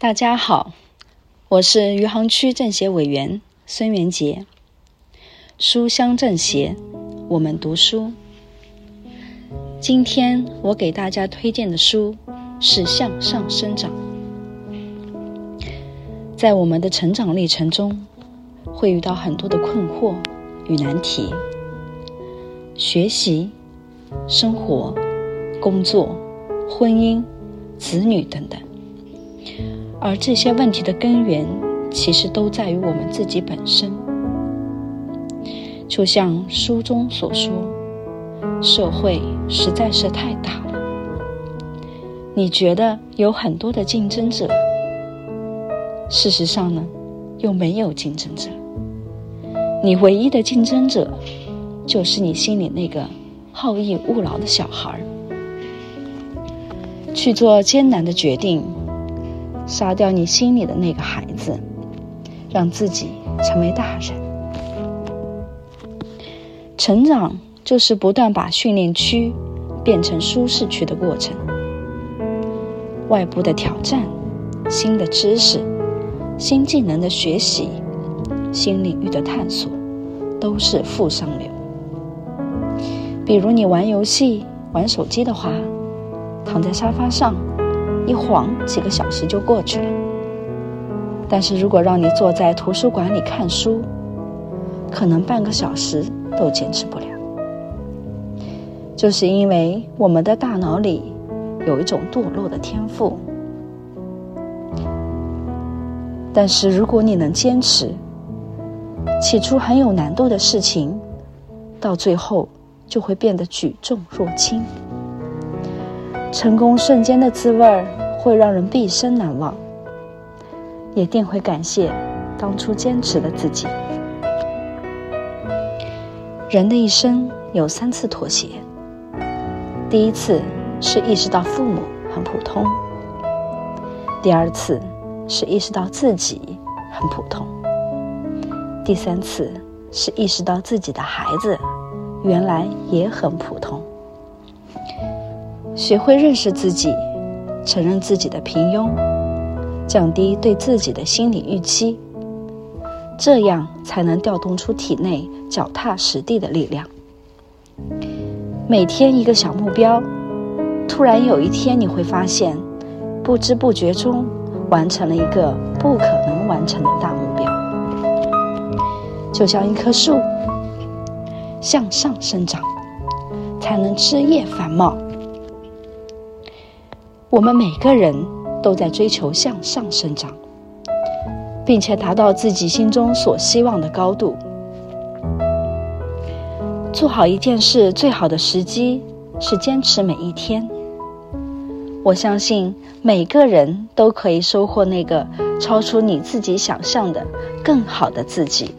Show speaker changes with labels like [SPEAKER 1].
[SPEAKER 1] 大家好，我是余杭区政协委员孙元杰。书香政协，我们读书。今天我给大家推荐的书是《向上生长》。在我们的成长历程中，会遇到很多的困惑与难题，学习、生活、工作、婚姻、子女等等。而这些问题的根源，其实都在于我们自己本身。就像书中所说，社会实在是太大了。你觉得有很多的竞争者，事实上呢，又没有竞争者。你唯一的竞争者，就是你心里那个好逸恶劳的小孩儿。去做艰难的决定。杀掉你心里的那个孩子，让自己成为大人。成长就是不断把训练区变成舒适区的过程。外部的挑战、新的知识、新技能的学习、新领域的探索，都是负上流。比如你玩游戏、玩手机的话，躺在沙发上。一晃几个小时就过去了，但是如果让你坐在图书馆里看书，可能半个小时都坚持不了。就是因为我们的大脑里有一种堕落的天赋，但是如果你能坚持，起初很有难度的事情，到最后就会变得举重若轻。成功瞬间的滋味会让人毕生难忘，也定会感谢当初坚持的自己。人的一生有三次妥协，第一次是意识到父母很普通，第二次是意识到自己很普通，第三次是意识到自己的孩子原来也很普通。学会认识自己，承认自己的平庸，降低对自己的心理预期，这样才能调动出体内脚踏实地的力量。每天一个小目标，突然有一天你会发现，不知不觉中完成了一个不可能完成的大目标。就像一棵树，向上生长，才能枝叶繁茂。我们每个人都在追求向上生长，并且达到自己心中所希望的高度。做好一件事最好的时机是坚持每一天。我相信每个人都可以收获那个超出你自己想象的更好的自己。